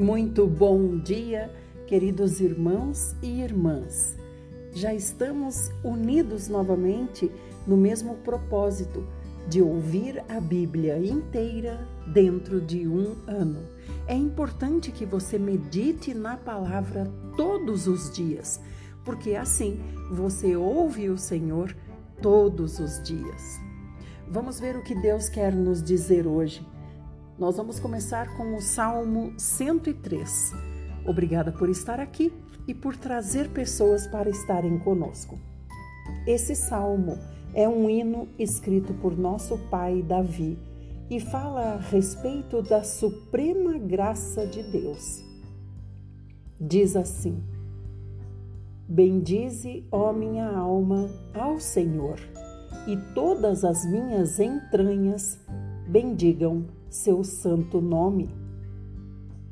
Muito bom dia, queridos irmãos e irmãs. Já estamos unidos novamente no mesmo propósito de ouvir a Bíblia inteira dentro de um ano. É importante que você medite na palavra todos os dias, porque assim você ouve o Senhor todos os dias. Vamos ver o que Deus quer nos dizer hoje. Nós vamos começar com o Salmo 103. Obrigada por estar aqui e por trazer pessoas para estarem conosco. Esse salmo é um hino escrito por nosso pai Davi e fala a respeito da suprema graça de Deus. Diz assim: Bendize, ó minha alma, ao Senhor, e todas as minhas entranhas bendigam seu santo nome.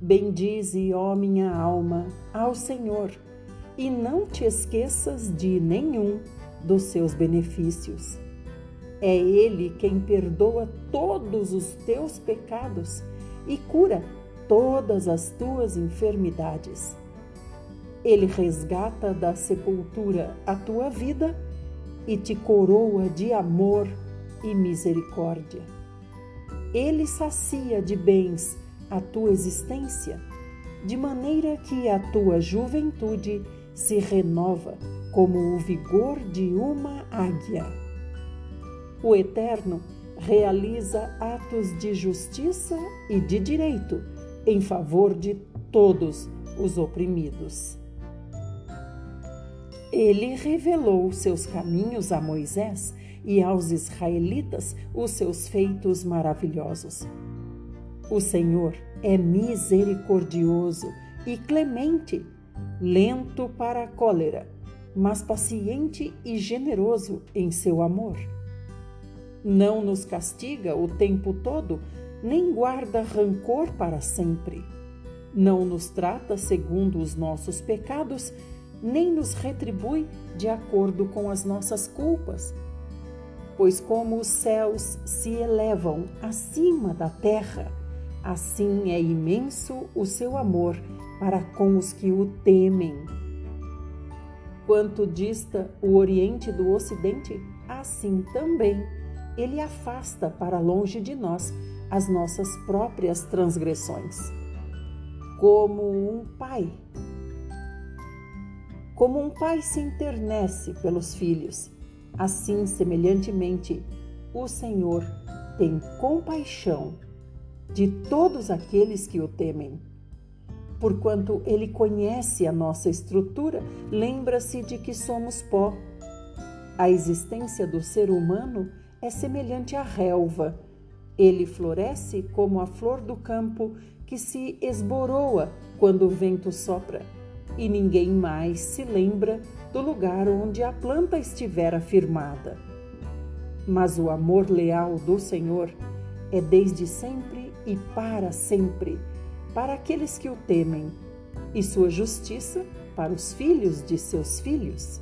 Bendize, ó minha alma, ao Senhor, e não te esqueças de nenhum dos seus benefícios. É Ele quem perdoa todos os teus pecados e cura todas as tuas enfermidades. Ele resgata da sepultura a tua vida e te coroa de amor e misericórdia. Ele sacia de bens a tua existência, de maneira que a tua juventude se renova como o vigor de uma águia. O Eterno realiza atos de justiça e de direito em favor de todos os oprimidos. Ele revelou seus caminhos a Moisés e aos israelitas os seus feitos maravilhosos. O Senhor é misericordioso e clemente, lento para a cólera, mas paciente e generoso em seu amor. Não nos castiga o tempo todo, nem guarda rancor para sempre. Não nos trata segundo os nossos pecados, nem nos retribui de acordo com as nossas culpas pois como os céus se elevam acima da terra, assim é imenso o seu amor para com os que o temem. Quanto dista o Oriente do Ocidente, assim também ele afasta para longe de nós as nossas próprias transgressões. Como um pai. Como um pai se internece pelos filhos, Assim, semelhantemente, o Senhor tem compaixão de todos aqueles que o temem. Porquanto ele conhece a nossa estrutura, lembra-se de que somos pó. A existência do ser humano é semelhante à relva. Ele floresce como a flor do campo que se esboroa quando o vento sopra, e ninguém mais se lembra do lugar onde a planta estivera firmada. Mas o amor leal do Senhor é desde sempre e para sempre, para aqueles que o temem, e sua justiça para os filhos de seus filhos.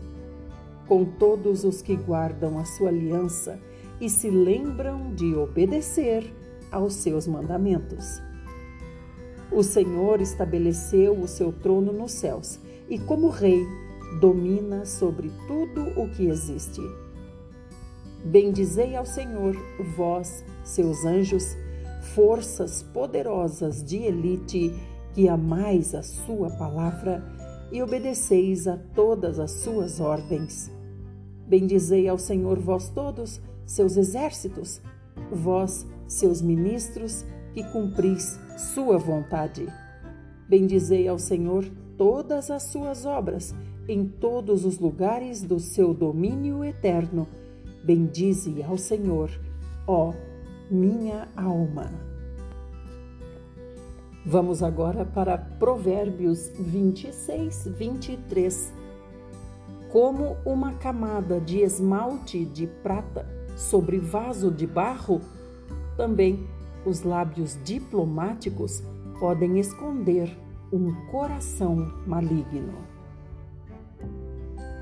Com todos os que guardam a sua aliança e se lembram de obedecer aos seus mandamentos. O Senhor estabeleceu o seu trono nos céus e, como Rei, domina sobre tudo o que existe. Bendizei ao Senhor, vós, seus anjos, forças poderosas de elite, que amais a sua palavra e obedeceis a todas as suas ordens. Bendizei ao Senhor, vós todos, seus exércitos, vós, seus ministros, que cumpris sua vontade. Bendizei ao Senhor todas as suas obras em todos os lugares do seu domínio eterno. Bendize ao Senhor, ó minha alma. Vamos agora para Provérbios 26, 23. Como uma camada de esmalte de prata sobre vaso de barro, também os lábios diplomáticos podem esconder um coração maligno.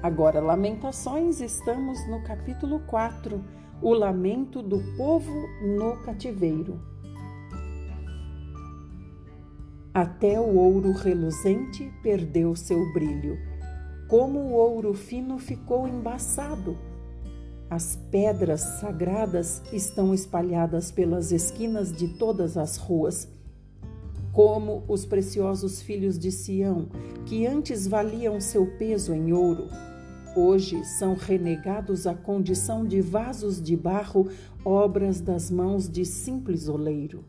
Agora, Lamentações, estamos no capítulo 4, o lamento do povo no cativeiro. Até o ouro reluzente perdeu seu brilho. Como o ouro fino ficou embaçado. As pedras sagradas estão espalhadas pelas esquinas de todas as ruas. Como os preciosos filhos de Sião, que antes valiam seu peso em ouro, hoje são renegados à condição de vasos de barro, obras das mãos de simples oleiro.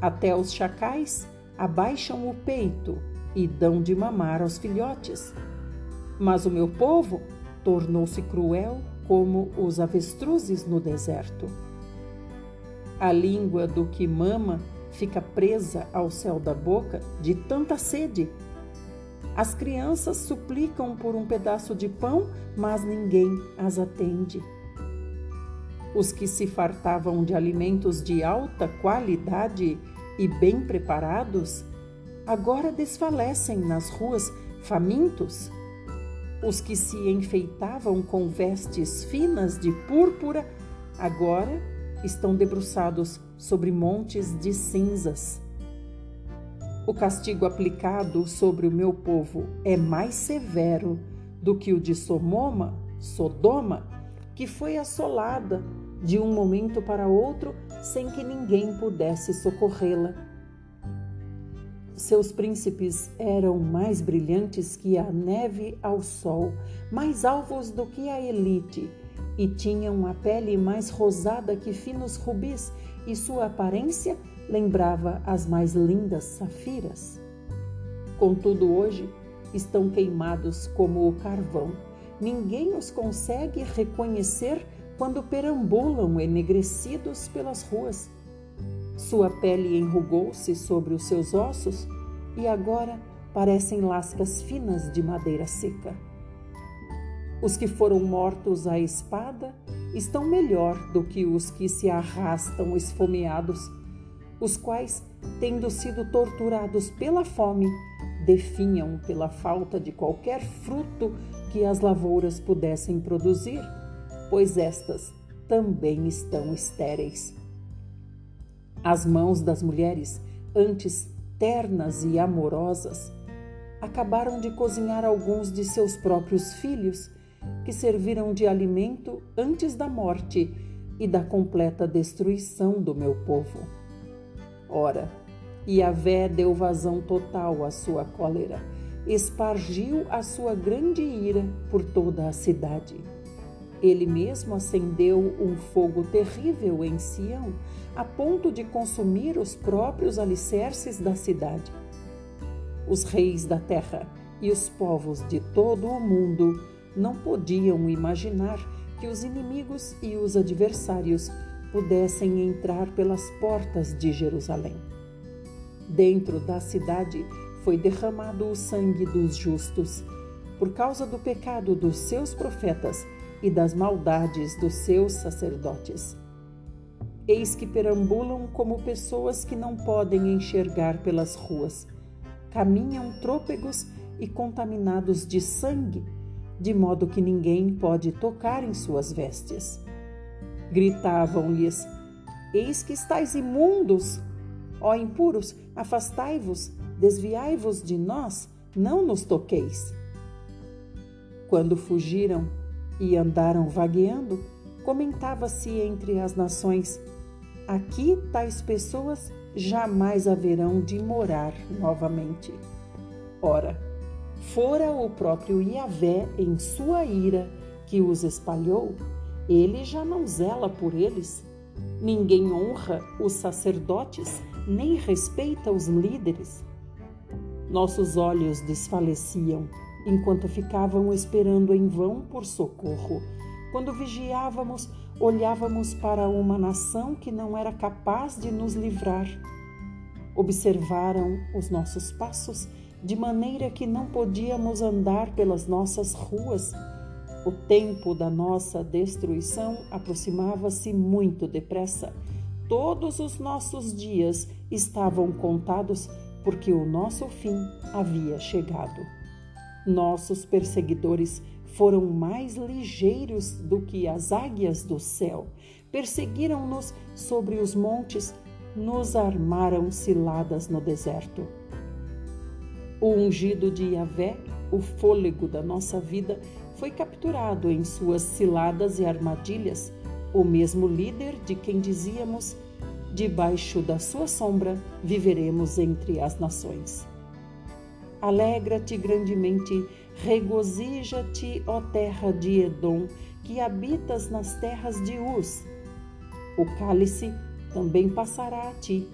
Até os chacais abaixam o peito e dão de mamar aos filhotes. Mas o meu povo tornou-se cruel como os avestruzes no deserto. A língua do que mama fica presa ao céu da boca de tanta sede. As crianças suplicam por um pedaço de pão, mas ninguém as atende. Os que se fartavam de alimentos de alta qualidade e bem preparados, agora desfalecem nas ruas famintos. Os que se enfeitavam com vestes finas de púrpura, agora estão debruçados sobre montes de cinzas. O castigo aplicado sobre o meu povo é mais severo do que o de Somoma, Sodoma, que foi assolada de um momento para outro sem que ninguém pudesse socorrê-la. Seus príncipes eram mais brilhantes que a neve ao sol, mais alvos do que a elite, e tinham a pele mais rosada que finos rubis, e sua aparência lembrava as mais lindas safiras. Contudo, hoje estão queimados como o carvão. Ninguém os consegue reconhecer quando perambulam enegrecidos pelas ruas. Sua pele enrugou-se sobre os seus ossos e agora parecem lascas finas de madeira seca. Os que foram mortos à espada estão melhor do que os que se arrastam esfomeados, os quais, tendo sido torturados pela fome, definham pela falta de qualquer fruto que as lavouras pudessem produzir pois estas também estão estéreis. As mãos das mulheres, antes ternas e amorosas, acabaram de cozinhar alguns de seus próprios filhos, que serviram de alimento antes da morte e da completa destruição do meu povo. Ora, Yahvé deu vazão total à sua cólera, espargiu a sua grande ira por toda a cidade ele mesmo acendeu um fogo terrível em Sião, a ponto de consumir os próprios alicerces da cidade. Os reis da terra e os povos de todo o mundo não podiam imaginar que os inimigos e os adversários pudessem entrar pelas portas de Jerusalém. Dentro da cidade foi derramado o sangue dos justos, por causa do pecado dos seus profetas e das maldades dos seus sacerdotes. Eis que perambulam como pessoas que não podem enxergar pelas ruas, caminham trôpegos e contaminados de sangue, de modo que ninguém pode tocar em suas vestes. Gritavam-lhes: Eis que estáis imundos! Ó impuros, afastai-vos, desviai-vos de nós, não nos toqueis. Quando fugiram, e andaram vagueando, comentava-se entre as nações: aqui tais pessoas jamais haverão de morar novamente. Ora, fora o próprio Iavé em sua ira que os espalhou, ele já não zela por eles. Ninguém honra os sacerdotes, nem respeita os líderes. Nossos olhos desfaleciam enquanto ficavam esperando em vão por socorro. Quando vigiávamos, olhávamos para uma nação que não era capaz de nos livrar. Observaram os nossos passos de maneira que não podíamos andar pelas nossas ruas. O tempo da nossa destruição aproximava-se muito depressa. Todos os nossos dias estavam contados porque o nosso fim havia chegado. Nossos perseguidores foram mais ligeiros do que as águias do céu. Perseguiram-nos sobre os montes, nos armaram ciladas no deserto. O ungido de Yahvé, o fôlego da nossa vida, foi capturado em suas ciladas e armadilhas, o mesmo líder de quem dizíamos: debaixo da sua sombra viveremos entre as nações. Alegra-te grandemente, regozija-te, ó terra de Edom, que habitas nas terras de Uz. O cálice também passará a ti,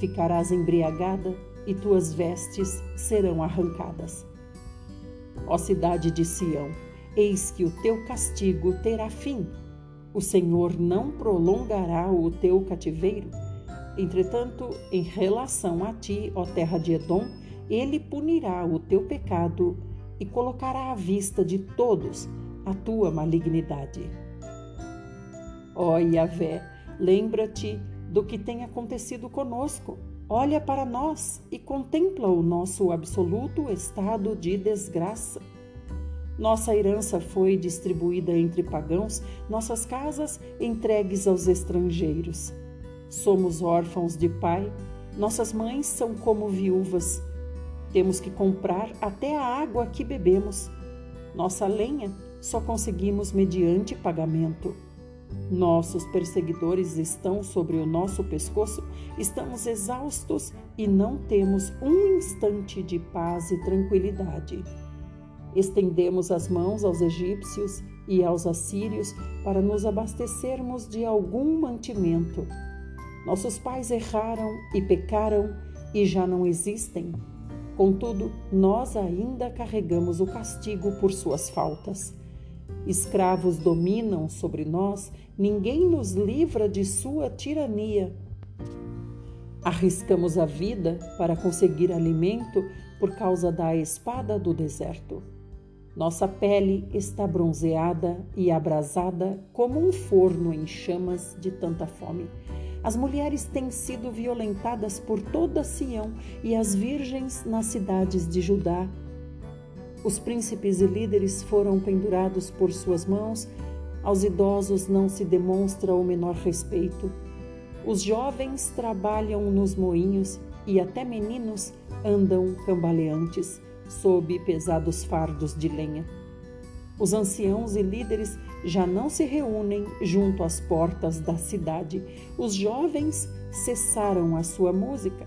ficarás embriagada e tuas vestes serão arrancadas. Ó cidade de Sião, eis que o teu castigo terá fim. O Senhor não prolongará o teu cativeiro. Entretanto, em relação a ti, ó terra de Edom, ele punirá o teu pecado e colocará à vista de todos a tua malignidade. Ó Yahvé, lembra-te do que tem acontecido conosco. Olha para nós e contempla o nosso absoluto estado de desgraça. Nossa herança foi distribuída entre pagãos, nossas casas entregues aos estrangeiros. Somos órfãos de pai, nossas mães são como viúvas. Temos que comprar até a água que bebemos. Nossa lenha só conseguimos mediante pagamento. Nossos perseguidores estão sobre o nosso pescoço, estamos exaustos e não temos um instante de paz e tranquilidade. Estendemos as mãos aos egípcios e aos assírios para nos abastecermos de algum mantimento. Nossos pais erraram e pecaram e já não existem. Contudo, nós ainda carregamos o castigo por suas faltas. Escravos dominam sobre nós, ninguém nos livra de sua tirania. Arriscamos a vida para conseguir alimento por causa da espada do deserto. Nossa pele está bronzeada e abrasada como um forno em chamas de tanta fome. As mulheres têm sido violentadas por toda Sião e as virgens nas cidades de Judá. Os príncipes e líderes foram pendurados por suas mãos, aos idosos não se demonstra o menor respeito. Os jovens trabalham nos moinhos e até meninos andam cambaleantes sob pesados fardos de lenha. Os anciãos e líderes já não se reúnem junto às portas da cidade. Os jovens cessaram a sua música.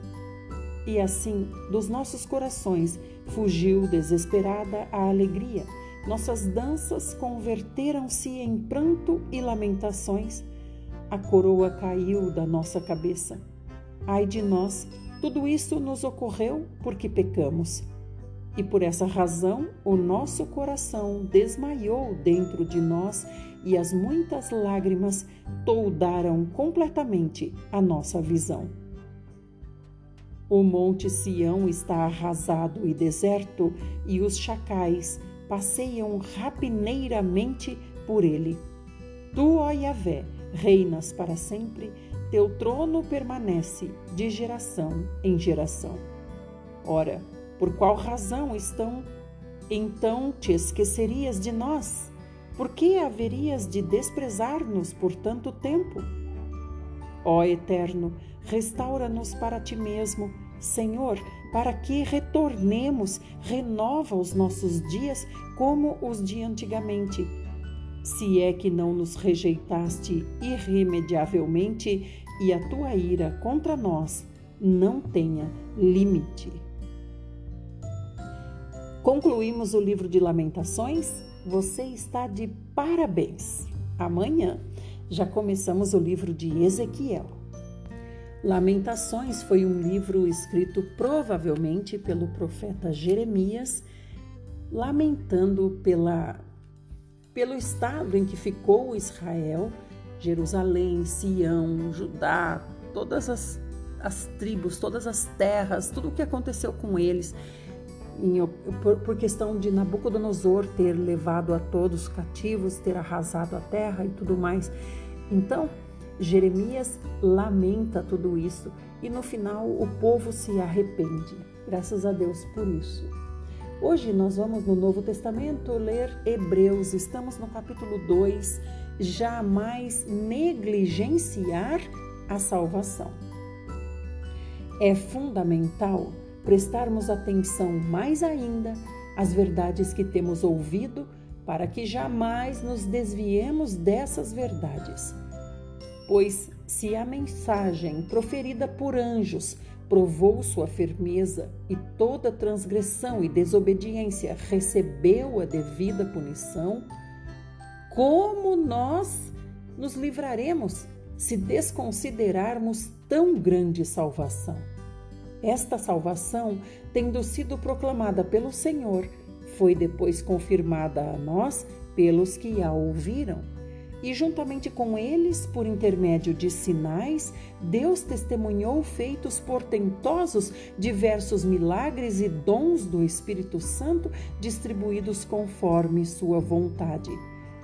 E assim, dos nossos corações fugiu desesperada a alegria. Nossas danças converteram-se em pranto e lamentações. A coroa caiu da nossa cabeça. Ai de nós, tudo isso nos ocorreu porque pecamos. E por essa razão o nosso coração desmaiou dentro de nós e as muitas lágrimas toldaram completamente a nossa visão. O monte Sião está arrasado e deserto, e os chacais passeiam rapineiramente por ele. Tu, ó Yahvé, reinas para sempre, teu trono permanece de geração em geração. Ora, por qual razão estão então te esquecerias de nós? Por que haverias de desprezar-nos por tanto tempo? Ó Eterno, restaura-nos para ti mesmo, Senhor, para que retornemos, renova os nossos dias como os de antigamente. Se é que não nos rejeitaste irremediavelmente e a tua ira contra nós não tenha limite. Concluímos o livro de Lamentações. Você está de parabéns. Amanhã já começamos o livro de Ezequiel. Lamentações foi um livro escrito provavelmente pelo profeta Jeremias, lamentando pela, pelo estado em que ficou Israel, Jerusalém, Sião, Judá, todas as, as tribos, todas as terras, tudo o que aconteceu com eles em, por, por questão de Nabucodonosor ter levado a todos cativos, ter arrasado a terra e tudo mais. Então, Jeremias lamenta tudo isso e no final o povo se arrepende. Graças a Deus por isso. Hoje nós vamos no Novo Testamento ler Hebreus, estamos no capítulo 2. Jamais negligenciar a salvação. É fundamental prestarmos atenção mais ainda às verdades que temos ouvido, para que jamais nos desviemos dessas verdades. Pois se a mensagem proferida por anjos provou sua firmeza e toda transgressão e desobediência recebeu a devida punição, como nós nos livraremos se desconsiderarmos tão grande salvação? Esta salvação, tendo sido proclamada pelo Senhor, foi depois confirmada a nós pelos que a ouviram e juntamente com eles, por intermédio de sinais, Deus testemunhou feitos portentosos, diversos milagres e dons do Espírito Santo distribuídos conforme sua vontade.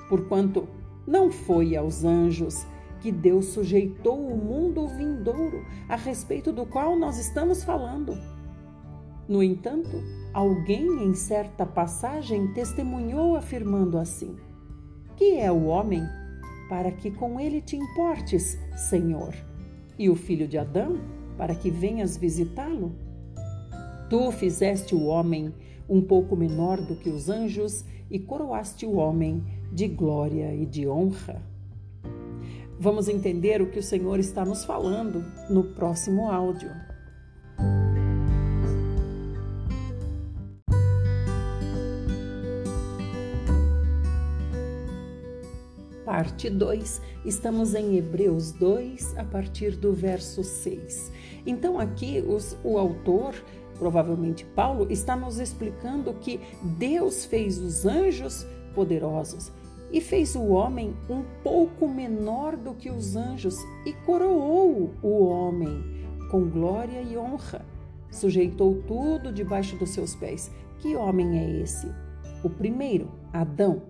Porquanto não foi aos anjos que Deus sujeitou o mundo vindouro, a respeito do qual nós estamos falando. No entanto, alguém em certa passagem testemunhou afirmando assim: Que é o homem para que com ele te importes, Senhor, e o filho de Adão, para que venhas visitá-lo? Tu fizeste o homem um pouco menor do que os anjos e coroaste o homem de glória e de honra. Vamos entender o que o Senhor está nos falando no próximo áudio. parte 2. Estamos em Hebreus 2, a partir do verso 6. Então, aqui os, o autor, provavelmente Paulo, está nos explicando que Deus fez os anjos poderosos e fez o homem um pouco menor do que os anjos e coroou o homem com glória e honra. Sujeitou tudo debaixo dos seus pés. Que homem é esse? O primeiro, Adão,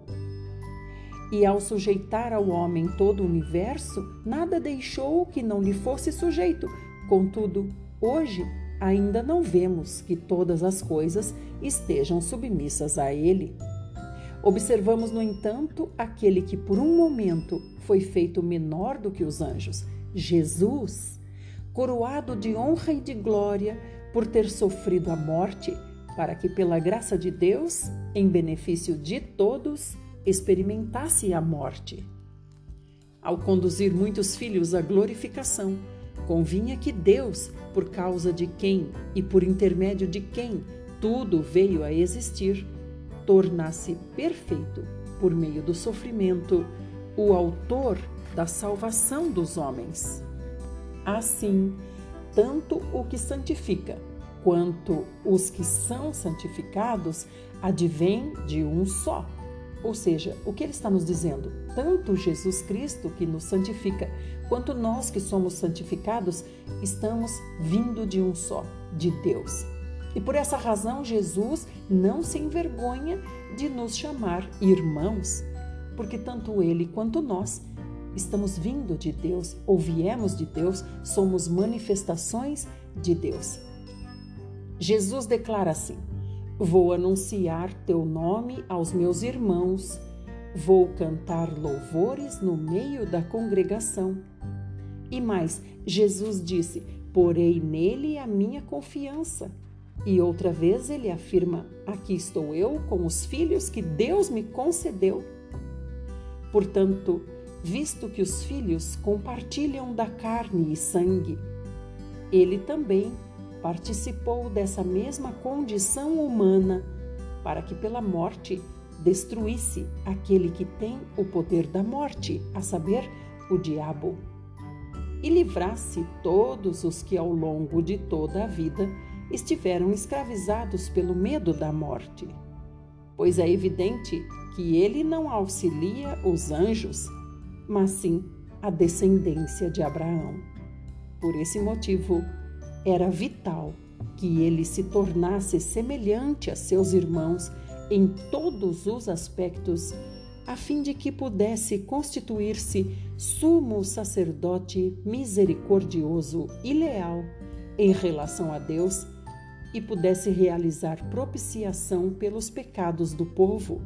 e ao sujeitar ao homem todo o universo, nada deixou que não lhe fosse sujeito. Contudo, hoje ainda não vemos que todas as coisas estejam submissas a ele. Observamos, no entanto, aquele que por um momento foi feito menor do que os anjos, Jesus, coroado de honra e de glória por ter sofrido a morte, para que, pela graça de Deus, em benefício de todos, experimentasse a morte. Ao conduzir muitos filhos à glorificação, convinha que Deus, por causa de quem e por intermédio de quem tudo veio a existir, tornasse perfeito, por meio do sofrimento, o autor da salvação dos homens. Assim, tanto o que santifica quanto os que são santificados advêm de um só ou seja, o que ele está nos dizendo? Tanto Jesus Cristo que nos santifica, quanto nós que somos santificados, estamos vindo de um só, de Deus. E por essa razão, Jesus não se envergonha de nos chamar irmãos, porque tanto ele quanto nós estamos vindo de Deus, ou viemos de Deus, somos manifestações de Deus. Jesus declara assim: Vou anunciar teu nome aos meus irmãos, vou cantar louvores no meio da congregação. E mais, Jesus disse: Porei nele a minha confiança. E outra vez ele afirma: Aqui estou eu com os filhos que Deus me concedeu. Portanto, visto que os filhos compartilham da carne e sangue, ele também participou dessa mesma condição humana para que pela morte destruísse aquele que tem o poder da morte, a saber, o diabo, e livrasse todos os que ao longo de toda a vida estiveram escravizados pelo medo da morte. Pois é evidente que ele não auxilia os anjos, mas sim a descendência de Abraão. Por esse motivo, era vital que ele se tornasse semelhante a seus irmãos em todos os aspectos, a fim de que pudesse constituir-se sumo sacerdote misericordioso e leal em relação a Deus e pudesse realizar propiciação pelos pecados do povo,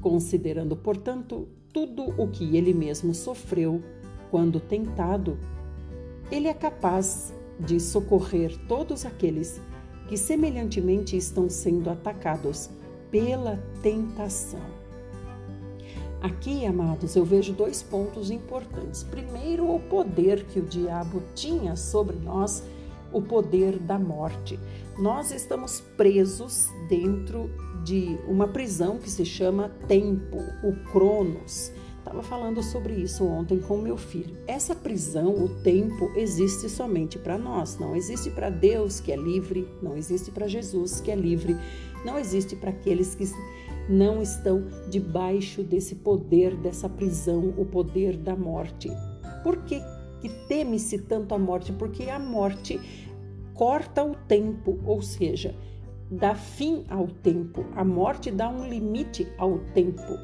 considerando, portanto, tudo o que ele mesmo sofreu quando tentado. Ele é capaz de socorrer todos aqueles que semelhantemente estão sendo atacados pela tentação. Aqui, amados, eu vejo dois pontos importantes. Primeiro, o poder que o diabo tinha sobre nós, o poder da morte. Nós estamos presos dentro de uma prisão que se chama tempo, o Cronos. Estava falando sobre isso ontem com meu filho. Essa prisão, o tempo, existe somente para nós, não existe para Deus que é livre, não existe para Jesus que é livre, não existe para aqueles que não estão debaixo desse poder, dessa prisão, o poder da morte. Por que, que teme-se tanto a morte? Porque a morte corta o tempo, ou seja, dá fim ao tempo. A morte dá um limite ao tempo,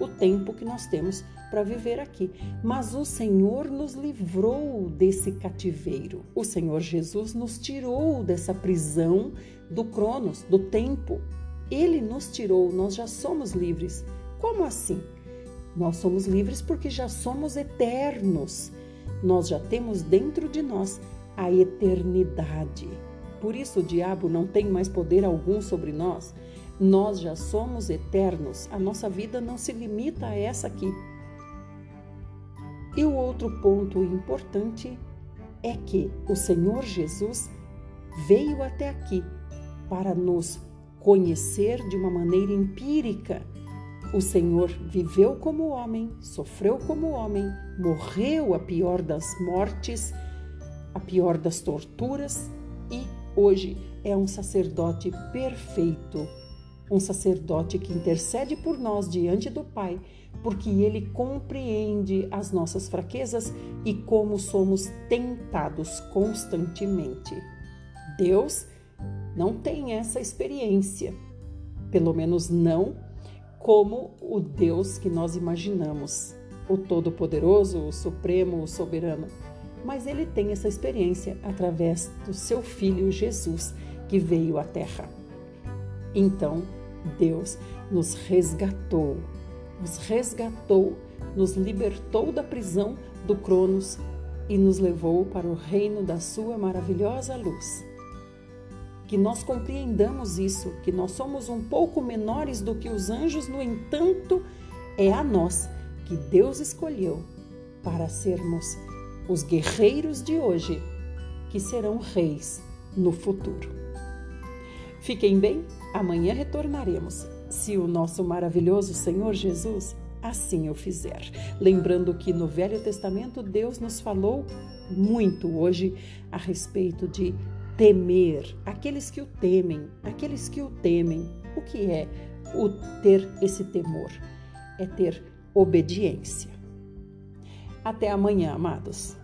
o tempo que nós temos para viver aqui. Mas o Senhor nos livrou desse cativeiro. O Senhor Jesus nos tirou dessa prisão do Cronos, do tempo. Ele nos tirou, nós já somos livres. Como assim? Nós somos livres porque já somos eternos. Nós já temos dentro de nós a eternidade. Por isso o diabo não tem mais poder algum sobre nós. Nós já somos eternos. A nossa vida não se limita a essa aqui. E o outro ponto importante é que o Senhor Jesus veio até aqui para nos conhecer de uma maneira empírica. O Senhor viveu como homem, sofreu como homem, morreu a pior das mortes, a pior das torturas e hoje é um sacerdote perfeito, um sacerdote que intercede por nós diante do Pai, porque ele compreende as nossas fraquezas e como somos tentados constantemente. Deus não tem essa experiência, pelo menos não como o Deus que nós imaginamos, o Todo-Poderoso, o Supremo, o Soberano. Mas ele tem essa experiência através do seu filho Jesus que veio à Terra. Então, Deus nos resgatou, nos resgatou, nos libertou da prisão do Cronos e nos levou para o reino da sua maravilhosa luz que nós compreendamos isso, que nós somos um pouco menores do que os anjos, no entanto, é a nós que Deus escolheu para sermos os guerreiros de hoje, que serão reis no futuro. Fiquem bem, amanhã retornaremos, se o nosso maravilhoso Senhor Jesus assim o fizer. Lembrando que no Velho Testamento Deus nos falou muito hoje a respeito de temer, aqueles que o temem, aqueles que o temem. O que é o ter esse temor? É ter obediência. Até amanhã, amados.